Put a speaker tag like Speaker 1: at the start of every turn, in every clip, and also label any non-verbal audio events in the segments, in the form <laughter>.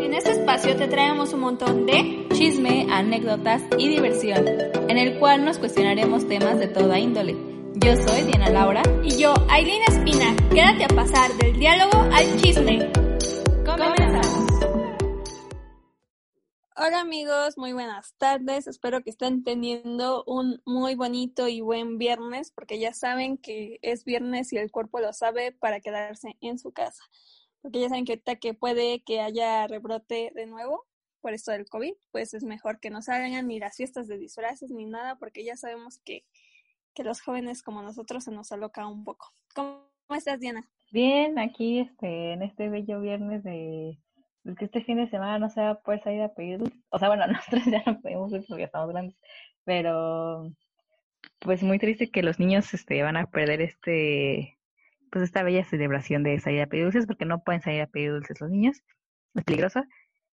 Speaker 1: En este espacio te traemos un montón de
Speaker 2: chisme, anécdotas y diversión, en el cual nos cuestionaremos temas de toda índole. Yo soy Diana Laura
Speaker 1: y yo, Aileen Espina. Quédate a pasar del diálogo al chisme.
Speaker 2: Comenzamos.
Speaker 1: Hola amigos, muy buenas tardes. Espero que estén teniendo un muy bonito y buen viernes, porque ya saben que es viernes y el cuerpo lo sabe para quedarse en su casa porque ya saben que ahorita que puede que haya rebrote de nuevo por esto del COVID, pues es mejor que no salgan ni las fiestas de disfraces ni nada, porque ya sabemos que, que los jóvenes como nosotros se nos aloca un poco. ¿Cómo estás, Diana?
Speaker 3: Bien, aquí este, en este bello viernes de que este fin de semana no se va a poder salir a pedir O sea, bueno, <laughs> nosotros ya no podemos ir porque estamos grandes, pero pues muy triste que los niños este, van a perder este pues esta bella celebración de salir a pedir dulces, porque no pueden salir a pedir dulces los niños, es peligroso.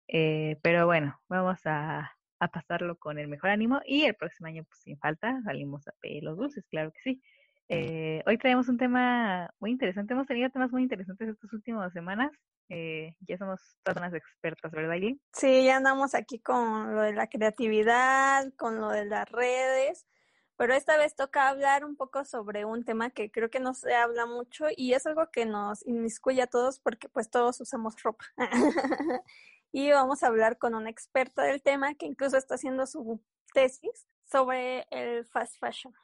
Speaker 3: Eh, pero bueno, vamos a, a, pasarlo con el mejor ánimo y el próximo año, pues sin falta, salimos a pedir los dulces, claro que sí. Eh, hoy traemos un tema muy interesante, hemos tenido temas muy interesantes estas últimas semanas. Eh, ya somos todas unas expertas, ¿verdad, Aileen?
Speaker 1: Sí, ya andamos aquí con lo de la creatividad, con lo de las redes pero esta vez toca hablar un poco sobre un tema que creo que no se habla mucho y es algo que nos inmiscuye a todos porque pues todos usamos ropa. <laughs> y vamos a hablar con una experta del tema que incluso está haciendo su tesis sobre el fast fashion.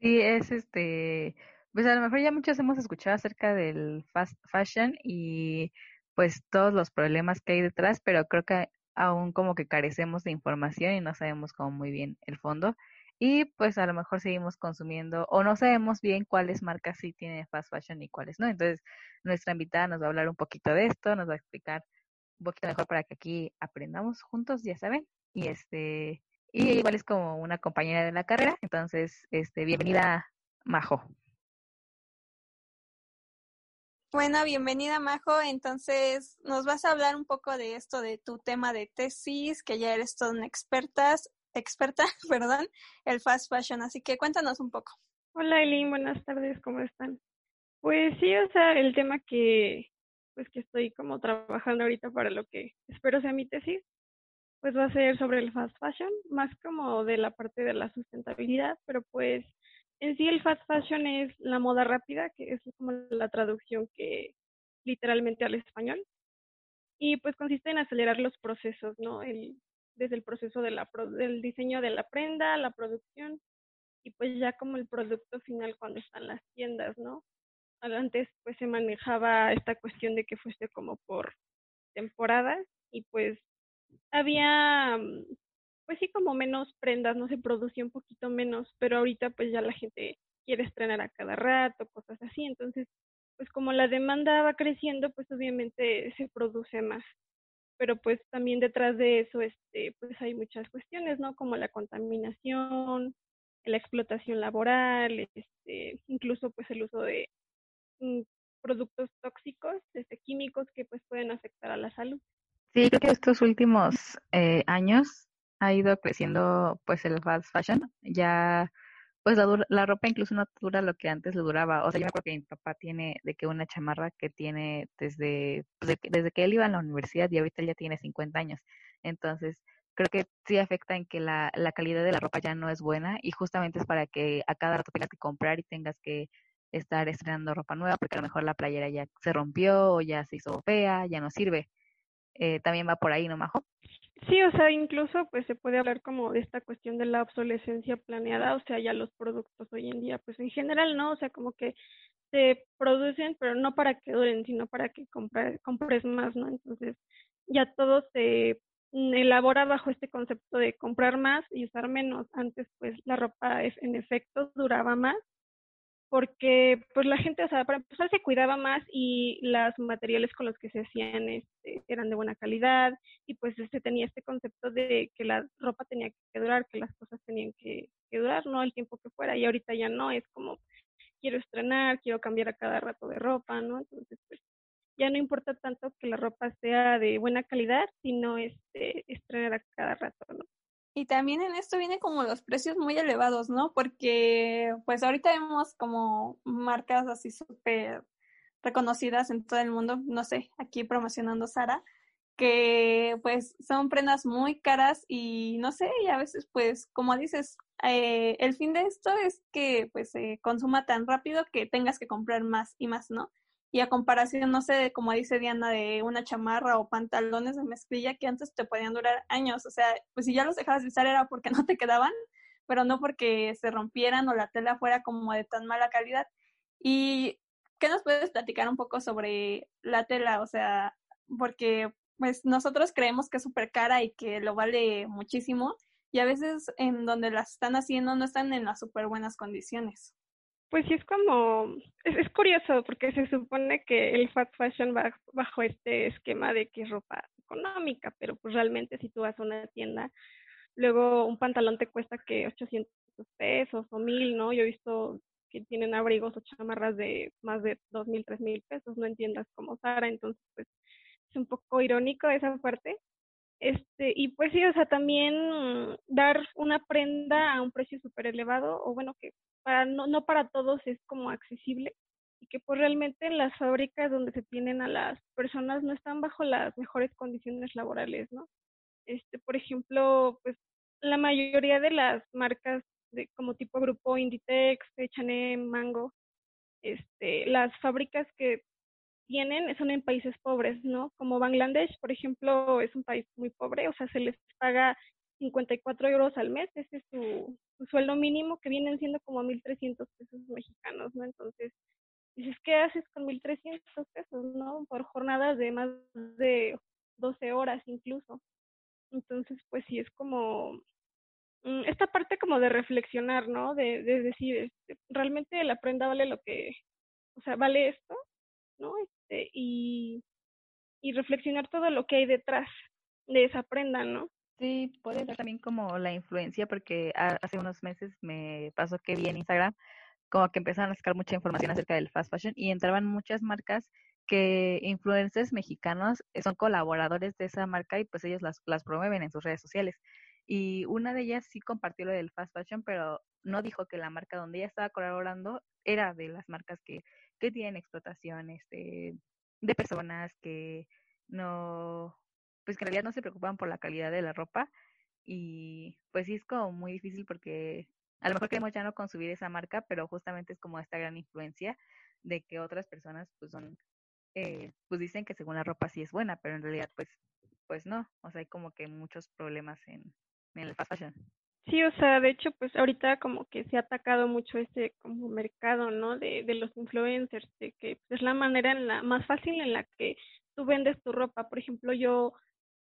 Speaker 3: Sí, es este, pues a lo mejor ya muchos hemos escuchado acerca del fast fashion y pues todos los problemas que hay detrás, pero creo que aún como que carecemos de información y no sabemos como muy bien el fondo y pues a lo mejor seguimos consumiendo o no sabemos bien cuáles marcas sí tienen fast fashion y cuáles no. Entonces, nuestra invitada nos va a hablar un poquito de esto, nos va a explicar un poquito mejor para que aquí aprendamos juntos, ya saben. Y este y igual es como una compañera de la carrera, entonces este bienvenida Majo.
Speaker 1: Bueno, bienvenida Majo. Entonces, nos vas a hablar un poco de esto, de tu tema de tesis, que ya eres toda una experta experta, <laughs> perdón, el fast fashion. Así que cuéntanos un poco.
Speaker 4: Hola Eileen, buenas tardes, ¿cómo están? Pues sí, o sea, el tema que pues que estoy como trabajando ahorita para lo que espero sea mi tesis, pues va a ser sobre el fast fashion, más como de la parte de la sustentabilidad, pero pues en sí el fast fashion es la moda rápida, que es como la traducción que literalmente al español. Y pues consiste en acelerar los procesos, ¿no? El, desde el proceso de la, del diseño de la prenda, la producción y pues ya como el producto final cuando están las tiendas, ¿no? Antes pues se manejaba esta cuestión de que fuese como por temporadas y pues había mm, pues sí como menos prendas, no se producía un poquito menos, pero ahorita pues ya la gente quiere estrenar a cada rato, cosas así, entonces pues como la demanda va creciendo, pues obviamente se produce más pero pues también detrás de eso este pues hay muchas cuestiones no como la contaminación la explotación laboral este incluso pues el uso de mm, productos tóxicos este químicos que pues pueden afectar a la salud.
Speaker 3: Sí creo que estos últimos eh, años ha ido creciendo pues el fast fashion. Ya pues la, la ropa incluso no dura lo que antes le duraba. O sea, yo me acuerdo que mi papá tiene de que una chamarra que tiene desde, pues, desde que él iba a la universidad y ahorita ya tiene 50 años. Entonces, creo que sí afecta en que la, la calidad de la ropa ya no es buena y justamente es para que a cada rato tengas que comprar y tengas que estar estrenando ropa nueva porque a lo mejor la playera ya se rompió o ya se hizo fea, ya no sirve. Eh, también va por ahí, ¿no, Majo?
Speaker 4: Sí, o sea, incluso pues se puede hablar como de esta cuestión de la obsolescencia planeada, o sea, ya los productos hoy en día, pues en general, ¿no? O sea, como que se producen, pero no para que duren, sino para que compres, más, ¿no? Entonces, ya todo se elabora bajo este concepto de comprar más y usar menos. Antes, pues la ropa en efecto duraba más porque pues la gente, o sea, para empezar se cuidaba más y los materiales con los que se hacían este, eran de buena calidad y pues este, tenía este concepto de que la ropa tenía que durar, que las cosas tenían que, durar, no el tiempo que fuera y ahorita ya no, es como quiero estrenar, quiero cambiar a cada rato de ropa, ¿no? Entonces pues ya no importa tanto que la ropa sea de buena calidad, sino este estrenar a cada rato, ¿no?
Speaker 1: Y también en esto viene como los precios muy elevados, ¿no? Porque pues ahorita vemos como marcas así súper reconocidas en todo el mundo, no sé, aquí promocionando Sara, que pues son prendas muy caras y no sé, y a veces pues como dices, eh, el fin de esto es que pues se consuma tan rápido que tengas que comprar más y más, ¿no? Y a comparación, no sé, como dice Diana, de una chamarra o pantalones de mezclilla que antes te podían durar años, o sea, pues si ya los dejabas de usar era porque <laughs> no te quedaban, pero no porque se rompieran o la tela fuera como de tan mala calidad. ¿Y qué nos puedes platicar un poco sobre la tela? O sea, porque pues nosotros creemos que es súper cara y que lo vale muchísimo y a veces en donde las están haciendo no están en las súper buenas condiciones.
Speaker 4: Pues sí, es como, es, curioso porque se supone que el fast fashion va bajo este esquema de que es ropa económica, pero pues realmente si tú vas a una tienda, luego un pantalón te cuesta que 800 pesos o 1000, ¿no? Yo he visto que tienen abrigos o chamarras de más de 2000, 3000 pesos, no entiendas cómo Sara, entonces pues es un poco irónico esa parte. Este, y pues sí, o sea, también dar una prenda a un precio súper elevado, o bueno, que para no, no para todos es como accesible, y que pues realmente en las fábricas donde se tienen a las personas no están bajo las mejores condiciones laborales, ¿no? Este, por ejemplo, pues la mayoría de las marcas de como tipo grupo Inditex, H&M, Mango, este, las fábricas que tienen son en países pobres, ¿no? Como Bangladesh, por ejemplo, es un país muy pobre, o sea, se les paga 54 euros al mes, ese es su, sueldo mínimo, que vienen siendo como 1.300 pesos mexicanos, ¿no? Entonces, dices, ¿qué haces con 1.300 pesos, no? Por jornadas de más de 12 horas incluso. Entonces, pues sí, es como mm, esta parte como de reflexionar, ¿no? De, de decir, este, realmente la prenda vale lo que, o sea, vale esto, ¿no? Este, y, y reflexionar todo lo que hay detrás de esa prenda, ¿no?
Speaker 3: Sí, puede ser también como la influencia, porque hace unos meses me pasó que vi en Instagram como que empezaron a sacar mucha información acerca del fast fashion y entraban muchas marcas que influencers mexicanos son colaboradores de esa marca y pues ellos las, las promueven en sus redes sociales. Y una de ellas sí compartió lo del fast fashion, pero no dijo que la marca donde ella estaba colaborando era de las marcas que que tienen explotación este, de personas que no, pues que en realidad no se preocupan por la calidad de la ropa y pues sí es como muy difícil porque a lo mejor queremos ya no consumir esa marca, pero justamente es como esta gran influencia de que otras personas pues son, eh, pues dicen que según la ropa sí es buena, pero en realidad pues, pues no, o sea hay como que muchos problemas en, en el fast fashion.
Speaker 4: Sí, o sea, de hecho, pues ahorita como que se ha atacado mucho este como mercado, ¿no? De, de los influencers, de que pues, es la manera en la más fácil en la que tú vendes tu ropa. Por ejemplo, yo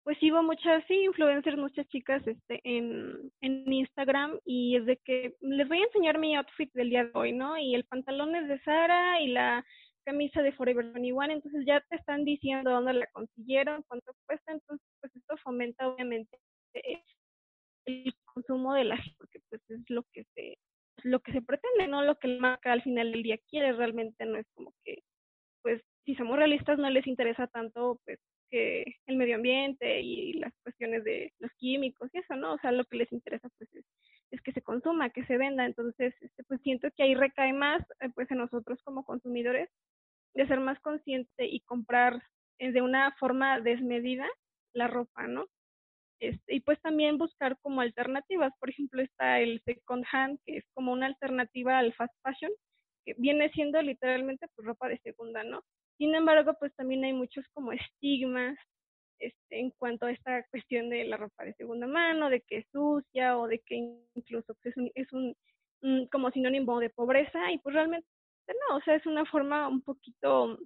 Speaker 4: pues sigo muchas, sí, influencers, muchas chicas este, en, en Instagram y es de que les voy a enseñar mi outfit del día de hoy, ¿no? Y el pantalón es de Sara y la camisa de Forever 21, entonces ya te están diciendo dónde la consiguieron, cuánto cuesta, entonces pues esto fomenta obviamente el consumo de la gente, porque pues es lo que se lo que se pretende, no lo que el marca al final del día quiere, realmente no es como que, pues, si somos realistas no les interesa tanto, pues, que el medio ambiente y las cuestiones de los químicos y eso, ¿no? O sea, lo que les interesa, pues, es, es que se consuma, que se venda, entonces, este, pues, siento que ahí recae más, eh, pues, en nosotros como consumidores, de ser más consciente y comprar eh, de una forma desmedida la ropa, ¿no? Este, y pues también buscar como alternativas. Por ejemplo, está el second hand, que es como una alternativa al fast fashion, que viene siendo literalmente pues ropa de segunda, ¿no? Sin embargo, pues también hay muchos como estigmas este, en cuanto a esta cuestión de la ropa de segunda mano, de que es sucia o de que incluso pues, es un, es un, como sinónimo de pobreza y pues realmente no, o sea, es una forma un poquito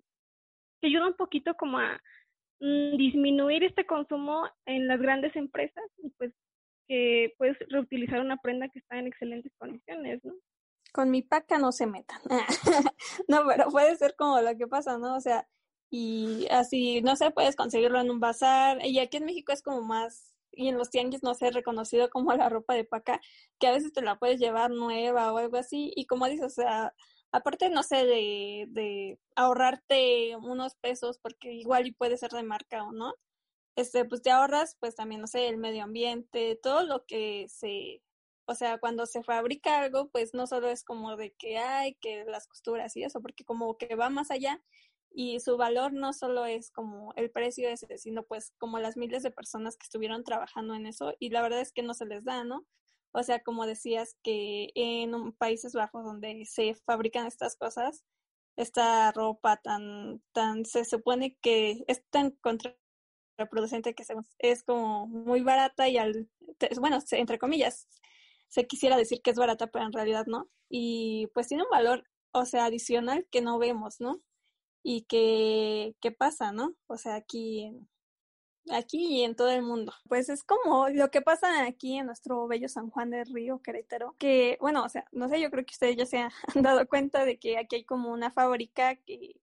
Speaker 4: que ayuda un poquito como a, Mm, disminuir este consumo en las grandes empresas y pues que puedes reutilizar una prenda que está en excelentes condiciones, ¿no?
Speaker 1: Con mi paca no se metan. <laughs> no, pero puede ser como lo que pasa, ¿no? O sea, y así, no sé, puedes conseguirlo en un bazar. Y aquí en México es como más, y en los tianguis no sé, reconocido como la ropa de paca, que a veces te la puedes llevar nueva o algo así. Y como dices, o sea, aparte, no sé, de, de ahorrarte unos pesos, porque igual y puede ser de marca o no, este, pues te ahorras, pues también, no sé, el medio ambiente, todo lo que se, o sea, cuando se fabrica algo, pues no solo es como de que hay, que las costuras y eso, porque como que va más allá y su valor no solo es como el precio ese, sino pues como las miles de personas que estuvieron trabajando en eso y la verdad es que no se les da, ¿no? O sea, como decías que en Países Bajos donde se fabrican estas cosas, esta ropa tan, tan, se supone que es tan contraproducente que es como muy barata y al, bueno, entre comillas, se quisiera decir que es barata, pero en realidad no. Y pues tiene un valor, o sea, adicional que no vemos, ¿no? Y que, ¿qué pasa, no? O sea, aquí en, aquí y en todo el mundo. Pues es como lo que pasa aquí en nuestro bello San Juan del Río, Querétaro, que, bueno, o sea, no sé, yo creo que ustedes ya se <laughs> han dado cuenta de que aquí hay como una fábrica que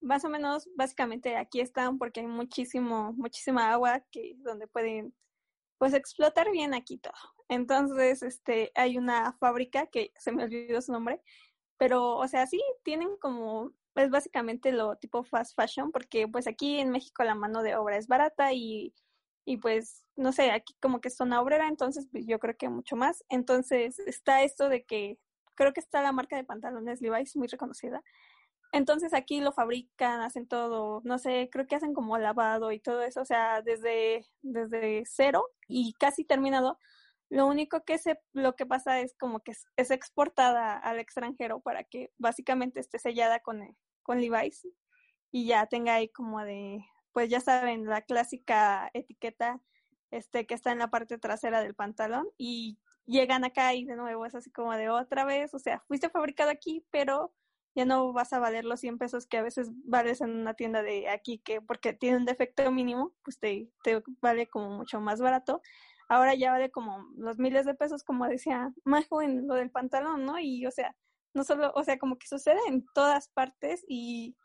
Speaker 1: más o menos, básicamente aquí están porque hay muchísimo, muchísima agua que donde pueden, pues, explotar bien aquí todo. Entonces, este, hay una fábrica que se me olvidó su nombre, pero, o sea, sí tienen como es básicamente lo tipo fast fashion, porque pues aquí en México la mano de obra es barata y, y pues, no sé, aquí como que es zona obrera, entonces pues yo creo que mucho más. Entonces está esto de que creo que está la marca de pantalones Levi's muy reconocida. Entonces aquí lo fabrican, hacen todo, no sé, creo que hacen como lavado y todo eso, o sea, desde, desde cero y casi terminado. Lo único que se, lo que pasa es como que es, exportada al extranjero para que básicamente esté sellada con, con Levi's y ya tenga ahí como de, pues ya saben, la clásica etiqueta este que está en la parte trasera del pantalón y llegan acá y de nuevo es así como de otra vez, o sea, fuiste fabricado aquí, pero ya no vas a valer los 100 pesos que a veces vales en una tienda de aquí, que porque tiene un defecto mínimo, pues te, te vale como mucho más barato ahora ya vale como los miles de pesos, como decía Majo en lo del pantalón, ¿no? Y o sea, no solo, o sea, como que sucede en todas partes y,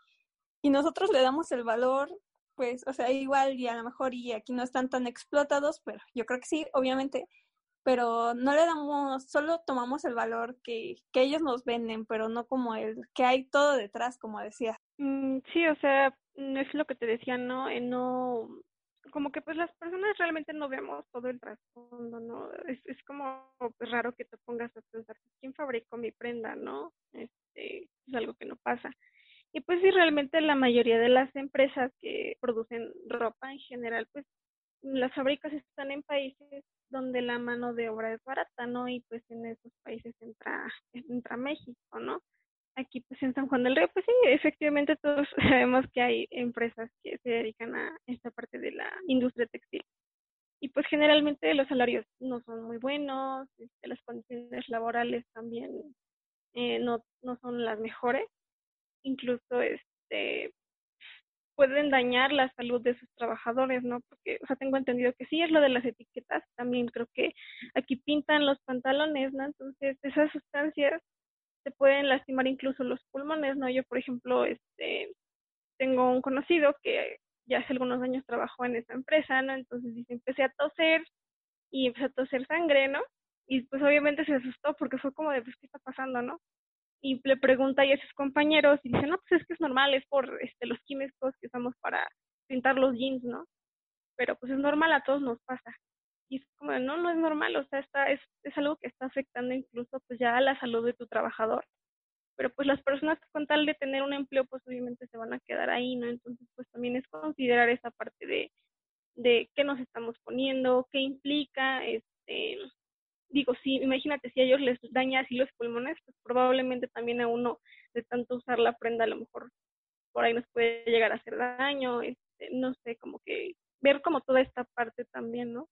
Speaker 1: y nosotros le damos el valor, pues, o sea, igual y a lo mejor y aquí no están tan explotados, pero yo creo que sí, obviamente, pero no le damos, solo tomamos el valor que, que ellos nos venden, pero no como el que hay todo detrás, como decía.
Speaker 4: Mm, sí, o sea, es lo que te decía, ¿no? no como que pues las personas realmente no vemos todo el trasfondo, ¿no? Es, es como pues, raro que te pongas a pensar, ¿quién fabricó mi prenda, no? Este, es algo que no pasa. Y pues sí, realmente la mayoría de las empresas que producen ropa en general, pues las fábricas están en países donde la mano de obra es barata, ¿no? Y pues en esos países entra, entra México, ¿no? Aquí pues en San Juan del Río, pues sí, efectivamente todos <laughs> sabemos que hay empresas que se dedican a esta parte de la industria textil. Y pues generalmente los salarios no son muy buenos, este, las condiciones laborales también eh, no, no son las mejores. Incluso este pueden dañar la salud de sus trabajadores, ¿no? Porque, o sea, tengo entendido que sí es lo de las etiquetas, también creo que aquí pintan los pantalones, ¿no? Entonces, esas sustancias se pueden lastimar incluso los pulmones, ¿no? Yo, por ejemplo, este, tengo un conocido que ya hace algunos años trabajó en esa empresa, ¿no? Entonces dice, empecé a toser y empecé a toser sangre, ¿no? Y pues obviamente se asustó porque fue como de, pues, ¿qué está pasando, no? Y le pregunta a sus compañeros y dice, no, pues es que es normal, es por este, los químicos que usamos para pintar los jeans, ¿no? Pero pues es normal, a todos nos pasa y es como, no, no es normal, o sea, está, es, es algo que está afectando incluso pues ya a la salud de tu trabajador. Pero pues las personas con tal de tener un empleo, pues obviamente se van a quedar ahí, ¿no? Entonces pues también es considerar esa parte de, de qué nos estamos poniendo, qué implica, este, digo, si, imagínate si a ellos les daña así los pulmones, pues probablemente también a uno de tanto usar la prenda a lo mejor por ahí nos puede llegar a hacer daño, este, no sé, como que ver como toda esta parte también, ¿no?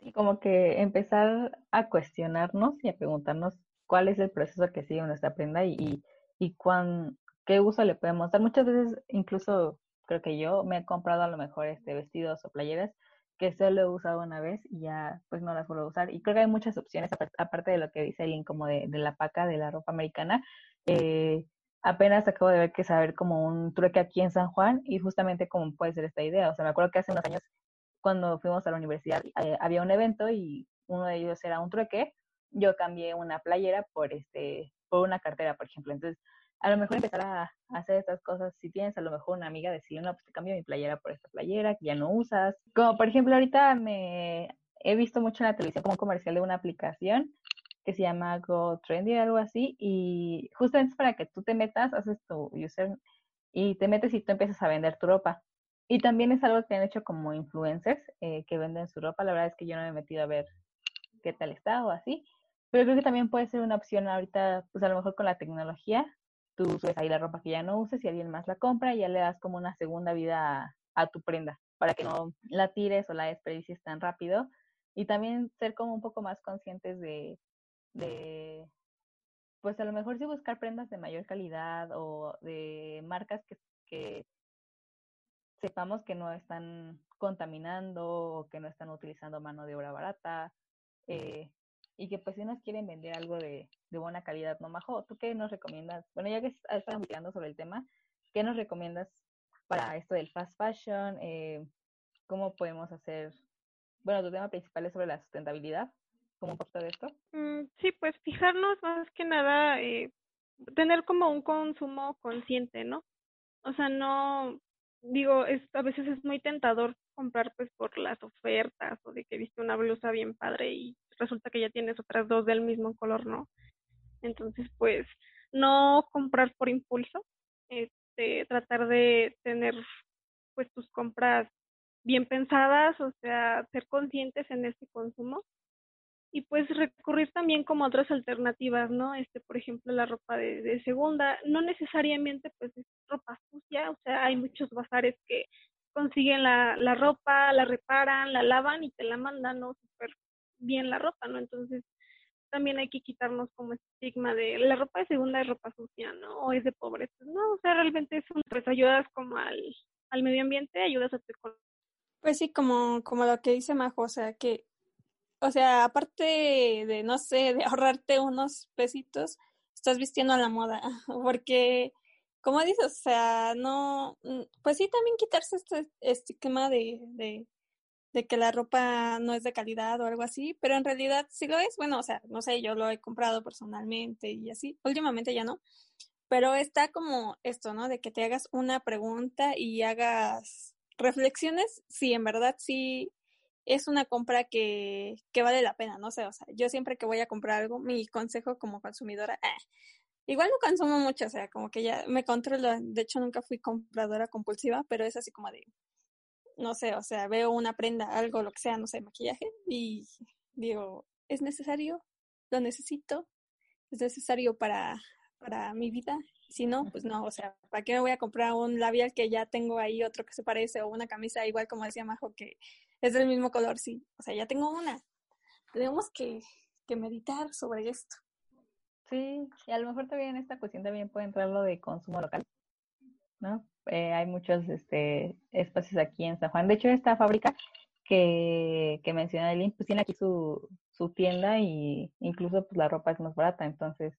Speaker 3: Y como que empezar a cuestionarnos y a preguntarnos cuál es el proceso que sigue nuestra prenda y, y, cuán, qué uso le podemos dar. Muchas veces, incluso creo que yo me he comprado a lo mejor este vestidos o playeras que solo he usado una vez y ya pues no las vuelvo a usar. Y creo que hay muchas opciones, aparte de lo que dice alguien como de, de la paca de la ropa americana. Eh, apenas acabo de ver que saber como un trueque aquí en San Juan y justamente como puede ser esta idea. O sea, me acuerdo que hace unos años cuando fuimos a la universidad eh, había un evento y uno de ellos era un trueque, yo cambié una playera por este por una cartera, por ejemplo. Entonces, a lo mejor empezar a, hacer estas cosas, si tienes a lo mejor una amiga, decirle, no, pues te cambio mi playera por esta playera que ya no usas. Como por ejemplo, ahorita me he visto mucho en la televisión como un comercial de una aplicación que se llama Go Trendy, algo así, y justamente es para que tú te metas, haces tu user y te metes y tú empiezas a vender tu ropa. Y también es algo que han hecho como influencers eh, que venden su ropa. La verdad es que yo no me he metido a ver qué tal está o así. Pero creo que también puede ser una opción ahorita, pues a lo mejor con la tecnología, tú subes ahí la ropa que ya no uses y alguien más la compra y ya le das como una segunda vida a, tu prenda para que no la tires o la desperdicies tan rápido. Y también ser como un poco más conscientes de, de pues a lo mejor sí buscar prendas de mayor calidad o de marcas que, que sepamos que no están contaminando o que no están utilizando mano de obra barata eh, y que pues si nos quieren vender algo de, de, buena calidad, ¿no, Majo? ¿Tú qué nos recomiendas? Bueno, ya que estás mirando sobre el tema, ¿qué nos recomiendas para esto del fast fashion? Eh, ¿Cómo podemos hacer? Bueno, tu tema principal es sobre la sustentabilidad, ¿cómo un de esto?
Speaker 4: Mm, sí, pues fijarnos más que nada, eh, tener como un consumo consciente, ¿no? O sea, no, digo, es, a veces es muy tentador comprar pues por las ofertas o de que viste una blusa bien padre y resulta que ya tienes otras dos del mismo color, ¿no? Entonces, pues, no comprar por impulso, este, tratar de tener pues tus compras bien pensadas, o sea, ser conscientes en este consumo y pues recurrir también como a otras alternativas, ¿no? Este, por ejemplo, la ropa de, segunda, no necesariamente pues es ropa sucia, o sea, hay muchos bazares que consiguen la, la ropa, la reparan, la lavan y te la mandan, ¿no? Súper bien la ropa, ¿no? Entonces, también hay que quitarnos como estigma de la ropa de segunda es ropa sucia, ¿no? O es de pobres. No, o sea, realmente es un, pues ayudas como al, al medio ambiente, ayudas a tu economía.
Speaker 1: Pues sí, como, como lo que dice Majo, o sea, que o sea, aparte de, no sé, de <laughs> ahorrarte unos pesitos, estás vistiendo a la moda, <laughs> porque, como dices, o sea, no, mm, pues sí, también quitarse este estigma de, de, de que la ropa no es de calidad o algo así, pero en realidad sí lo es, bueno, o sea, no sé, yo lo he comprado personalmente y así, últimamente ya no, pero está como esto, ¿no? De que te hagas una pregunta y hagas reflexiones si en verdad sí es una compra que, que vale la pena, no sé, o sea, yo siempre que voy a comprar algo, mi consejo como consumidora, eh, igual no consumo mucho, o sea, como que ya me controlo, de hecho nunca fui compradora compulsiva, pero es así como de, no sé, o sea, veo una prenda, algo, lo que sea, no sé, maquillaje, y digo, ¿es necesario? ¿Lo necesito? ¿Es necesario para, para mi vida? Si no, pues no, o sea, ¿para qué me voy a comprar un labial que ya tengo ahí otro que se parece o una camisa igual como decía Majo que es del mismo color, sí. O sea, ya tengo una. Tenemos que, que meditar sobre esto.
Speaker 3: Sí, y a lo mejor también en esta cuestión también puede entrar lo de consumo local, ¿no? Eh, hay muchos este, espacios aquí en San Juan. De hecho, esta fábrica que, que menciona Eileen, pues tiene aquí su, su tienda y incluso pues la ropa es más barata. Entonces,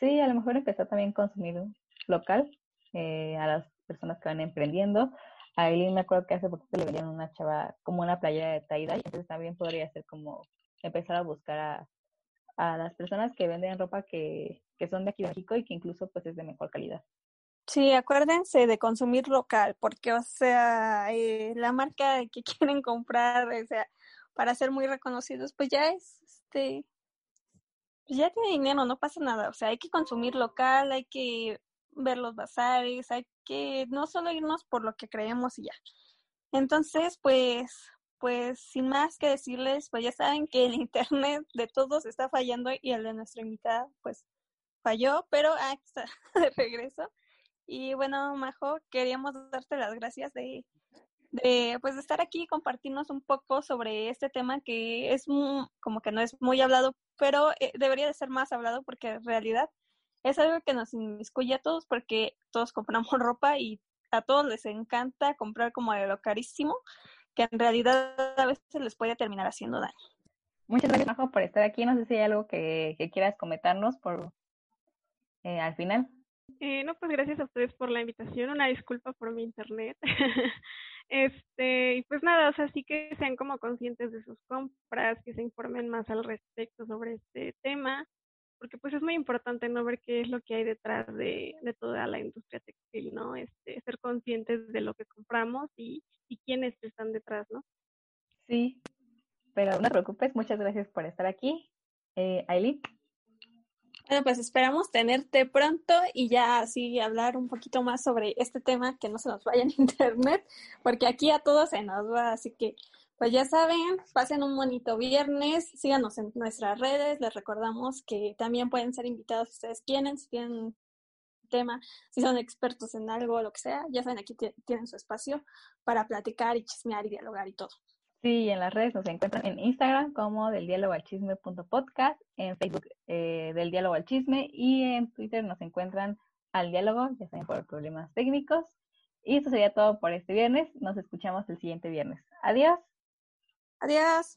Speaker 3: sí, a lo mejor empezar también consumir local eh, a las personas que van emprendiendo a Eileen me acuerdo que hace poquito le vendían una chava como una playera de y entonces también podría ser como empezar a buscar a, a las personas que venden ropa que, que son de aquí de México y que incluso pues es de mejor calidad.
Speaker 1: Sí, acuérdense de consumir local, porque, o sea, eh, la marca que <laughs> quieren comprar, o sea, para ser muy reconocidos, pues ya es, este, pues ya tiene dinero, no pasa nada, o sea, hay que consumir local, hay que ver los bazares, hay que no solo irnos por lo que creemos y ya. Entonces, pues, pues sin más que decirles, pues ya saben que el internet de todos está fallando y el de nuestra invitada, pues falló, pero aquí está <laughs> de regreso. Y bueno, Majo, queríamos darte las gracias de, de, pues, de estar aquí y compartirnos un poco sobre este tema que es como que no es muy hablado, pero eh, debería de ser más hablado porque en realidad es algo que nos inmiscuye a todos porque todos compramos <laughs> ropa y a todos les encanta comprar como de lo carísimo, que en realidad a veces les puede terminar haciendo daño.
Speaker 3: Muchas gracias, Majo, por estar aquí. No sé si hay algo que, quieras comentarnos por eh, al final.
Speaker 4: Eh, no, pues gracias a ustedes por la invitación. Una disculpa por mi internet. <laughs> este, y pues nada, o sea, sí que sean como conscientes de sus compras, que se informen más al respecto sobre este tema porque pues es muy importante no ver qué es lo que hay detrás de, de toda la industria textil, ¿no? Este, ser conscientes de lo que compramos y, y quiénes están detrás, ¿no?
Speaker 3: Sí, pero no te preocupes, muchas gracias por estar aquí. Eh, Aileen.
Speaker 1: Bueno, pues esperamos tenerte pronto y ya así hablar un poquito más sobre este tema, que no se nos vaya en <laughs> internet, porque aquí a todos se nos va, así que pues ya saben, pasen un bonito viernes, síganos en nuestras redes, les recordamos que también pueden ser invitados si ustedes quieren, si tienen tema, si son expertos en algo, lo que sea, ya saben, aquí tienen su espacio para platicar y chismear y dialogar y todo.
Speaker 3: Sí, en las redes nos encuentran en Instagram como del diálogo al chisme podcast, en Facebook eh, del diálogo al chisme y en Twitter nos encuentran al diálogo, ya saben, por problemas técnicos. Y eso sería todo por este viernes. Nos escuchamos el siguiente viernes. Adiós.
Speaker 1: Adiós.